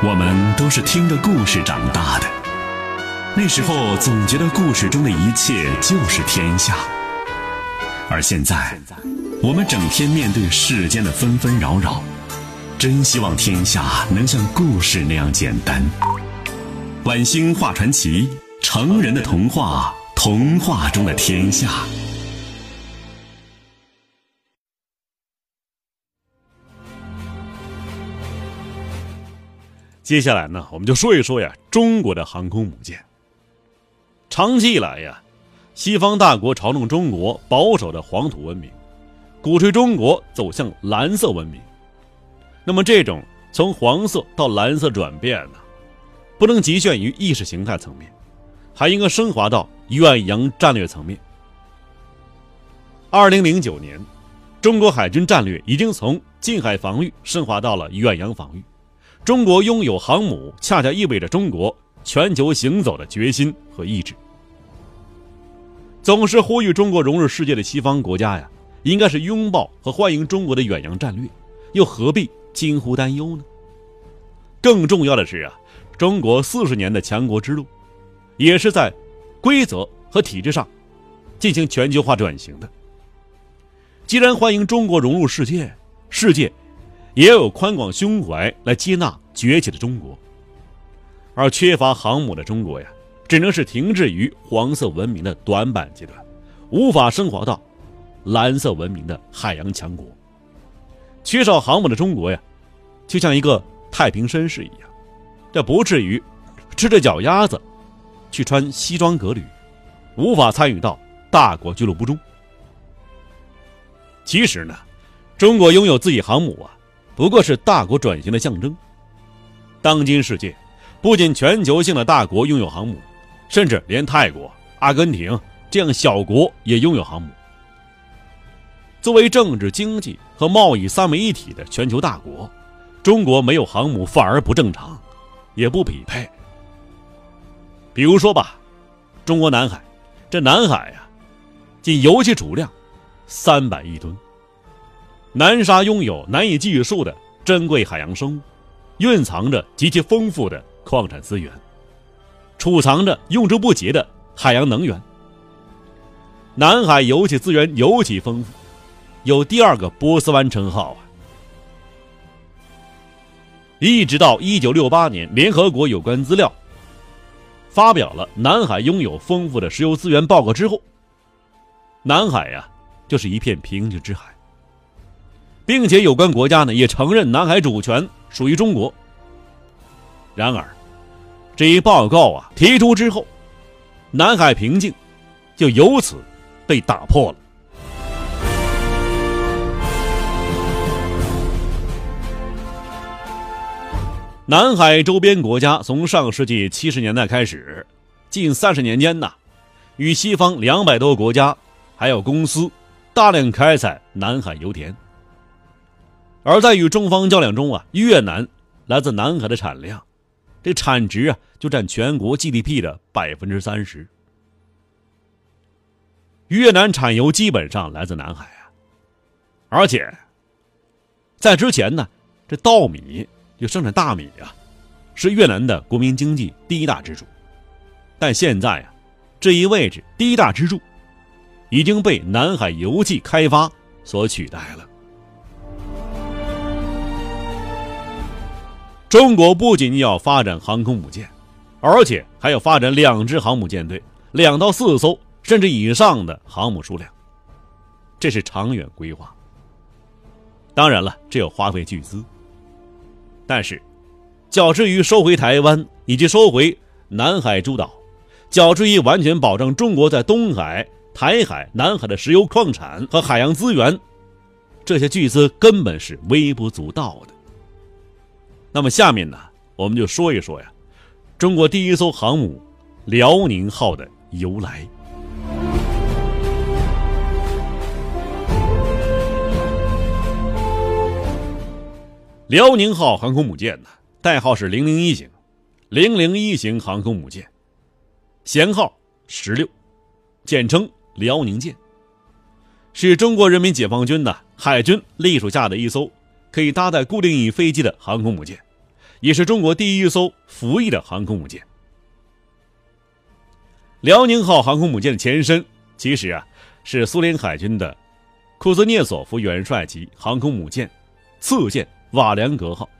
我们都是听着故事长大的，那时候总觉得故事中的一切就是天下，而现在，我们整天面对世间的纷纷扰扰，真希望天下能像故事那样简单。晚星画传奇，成人的童话，童话中的天下。接下来呢，我们就说一说呀，中国的航空母舰。长期以来呀，西方大国嘲弄中国保守的黄土文明，鼓吹中国走向蓝色文明。那么，这种从黄色到蓝色转变呢，不能局限于意识形态层面，还应该升华到远洋战略层面。二零零九年，中国海军战略已经从近海防御升华到了远洋防御。中国拥有航母，恰恰意味着中国全球行走的决心和意志。总是呼吁中国融入世界的西方国家呀，应该是拥抱和欢迎中国的远洋战略，又何必惊呼担忧呢？更重要的是啊，中国四十年的强国之路，也是在规则和体制上进行全球化转型的。既然欢迎中国融入世界，世界。也有宽广胸怀来接纳崛起的中国，而缺乏航母的中国呀，只能是停滞于黄色文明的短板阶段，无法升华到蓝色文明的海洋强国。缺少航母的中国呀，就像一个太平绅士一样，这不至于吃着脚丫子去穿西装革履，无法参与到大国俱乐部中。其实呢，中国拥有自己航母啊。不过是大国转型的象征。当今世界，不仅全球性的大国拥有航母，甚至连泰国、阿根廷这样小国也拥有航母。作为政治、经济和贸易三位一体的全球大国，中国没有航母反而不正常，也不匹配。比如说吧，中国南海，这南海呀，仅油气储量三百亿吨。南沙拥有难以计数的珍贵海洋生物，蕴藏着极其丰富的矿产资源，储藏着用之不竭的海洋能源。南海油气资源尤其丰富，有第二个波斯湾称号啊！一直到一九六八年，联合国有关资料发表了南海拥有丰富的石油资源报告之后，南海呀，就是一片平静之海。并且有关国家呢也承认南海主权属于中国。然而，这一报告啊提出之后，南海平静就由此被打破了。南海周边国家从上世纪七十年代开始，近三十年间呢，与西方两百多个国家还有公司大量开采南海油田。而在与中方较量中啊，越南来自南海的产量，这产值啊就占全国 GDP 的百分之三十。越南产油基本上来自南海啊，而且在之前呢，这稻米就生产大米啊，是越南的国民经济第一大支柱。但现在啊，这一位置第一大支柱已经被南海油气开发所取代了。中国不仅要发展航空母舰，而且还要发展两支航母舰队，两到四艘甚至以上的航母数量。这是长远规划。当然了，这要花费巨资。但是，较之于收回台湾以及收回南海诸岛，较之于完全保障中国在东海、台海、南海的石油矿产和海洋资源，这些巨资根本是微不足道的。那么下面呢，我们就说一说呀，中国第一艘航母“辽宁号”的由来。辽宁号航空母舰呢，代号是“零零一型”，“零零一型”航空母舰，舷号十六，简称“辽宁舰”，是中国人民解放军的海军隶属下的一艘。可以搭载固定翼飞机的航空母舰，也是中国第一艘服役的航空母舰。辽宁号航空母舰的前身，其实啊是苏联海军的库兹涅佐夫元帅级航空母舰次舰瓦良格号。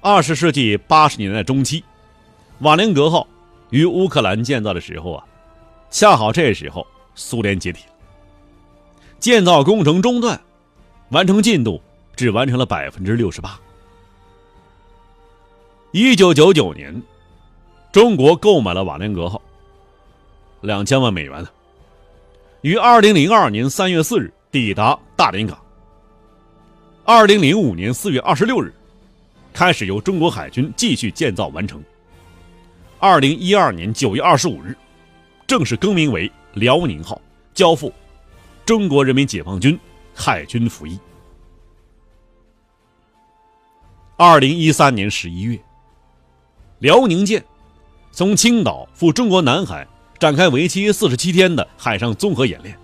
二十世纪八十年代中期，瓦良格号于乌克兰建造的时候啊，恰好这时候苏联解体，建造工程中断，完成进度只完成了百分之六十八。一九九九年。中国购买了瓦良格号，两千万美元呢。于二零零二年三月四日抵达大连港。二零零五年四月二十六日，开始由中国海军继续建造完成。二零一二年九月二十五日，正式更名为辽宁号，交付中国人民解放军海军服役。二零一三年十一月，辽宁舰。从青岛赴中国南海展开为期四十七天的海上综合演练。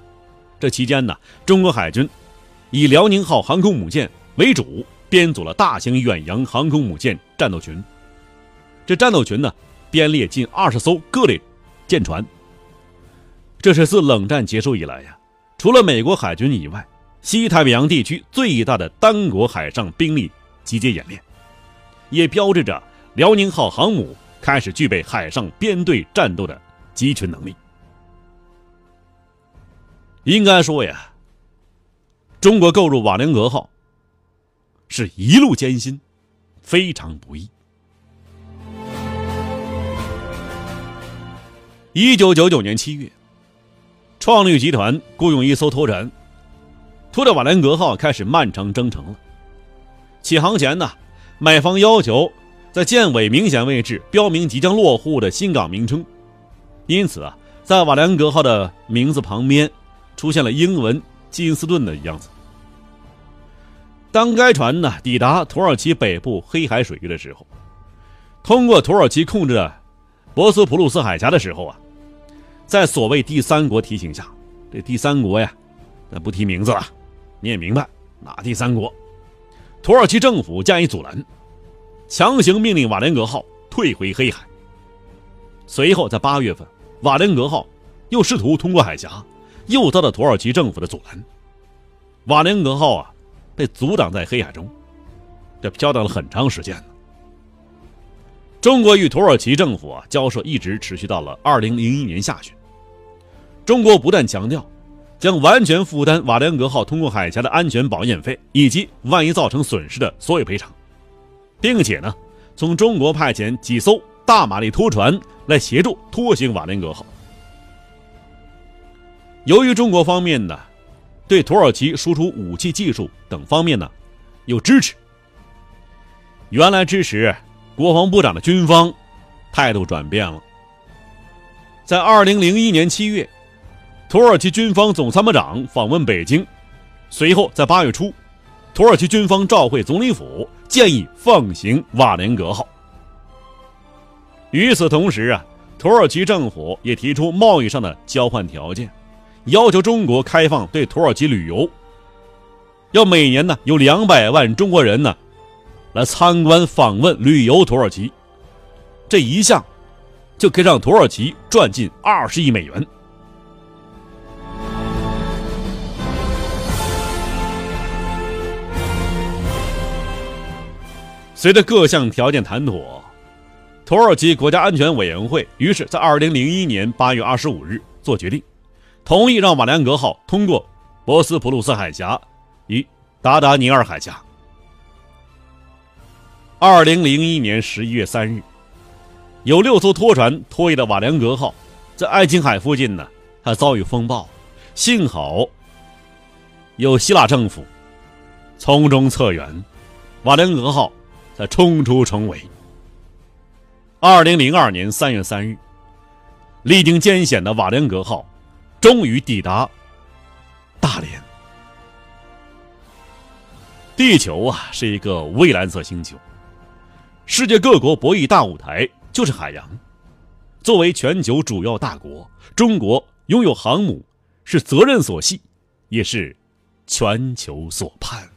这期间呢，中国海军以辽宁号航空母舰为主，编组了大型远洋航空母舰战斗群。这战斗群呢，编列近二十艘各类舰船。这是自冷战结束以来呀，除了美国海军以外，西太平洋地区最大的单国海上兵力集结演练，也标志着辽宁号航母。开始具备海上编队战斗的集群能力。应该说呀，中国购入瓦良格号是一路艰辛，非常不易。一九九九年七月，创绿集团雇佣一艘拖船，拖着瓦良格号开始漫长征程了。起航前呢，买方要求。在舰尾明显位置标明即将落户的新港名称，因此啊，在瓦良格号的名字旁边出现了英文金斯顿的样子。当该船呢抵达土耳其北部黑海水域的时候，通过土耳其控制的博斯普鲁斯海峡的时候啊，在所谓第三国提醒下，这第三国呀，那不提名字了，你也明白哪第三国？土耳其政府加以阻拦。强行命令瓦良格号退回黑海。随后，在八月份，瓦良格号又试图通过海峡，又遭到土耳其政府的阻拦。瓦良格号啊，被阻挡在黑海中，这飘荡了很长时间呢。中国与土耳其政府啊交涉一直持续到了二零零一年下旬。中国不但强调将完全负担瓦良格号通过海峡的安全保险费以及万一造成损失的所有赔偿。并且呢，从中国派遣几艘大马力拖船来协助拖行瓦良格号。由于中国方面呢，对土耳其输出武器技术等方面呢有支持，原来支持国防部长的军方态度转变了。在二零零一年七月，土耳其军方总参谋长访问北京，随后在八月初。土耳其军方召会总理府，建议放行瓦良格号。与此同时啊，土耳其政府也提出贸易上的交换条件，要求中国开放对土耳其旅游，要每年呢有两百万中国人呢来参观访问旅游土耳其，这一项就可以让土耳其赚进二十亿美元。随着各项条件谈妥，土耳其国家安全委员会于是在二零零一年八月二十五日做决定，同意让瓦良格号通过博斯普鲁斯海峡与达达尼尔海峡。二零零一年十一月三日，有六艘拖船拖曳的瓦良格号在爱琴海附近呢，它遭遇风暴，幸好有希腊政府从中策援，瓦良格号。他冲出重围。二零零二年三月三日，历经艰险的瓦良格号终于抵达大连。地球啊，是一个蔚蓝色星球，世界各国博弈大舞台就是海洋。作为全球主要大国，中国拥有航母是责任所系，也是全球所盼。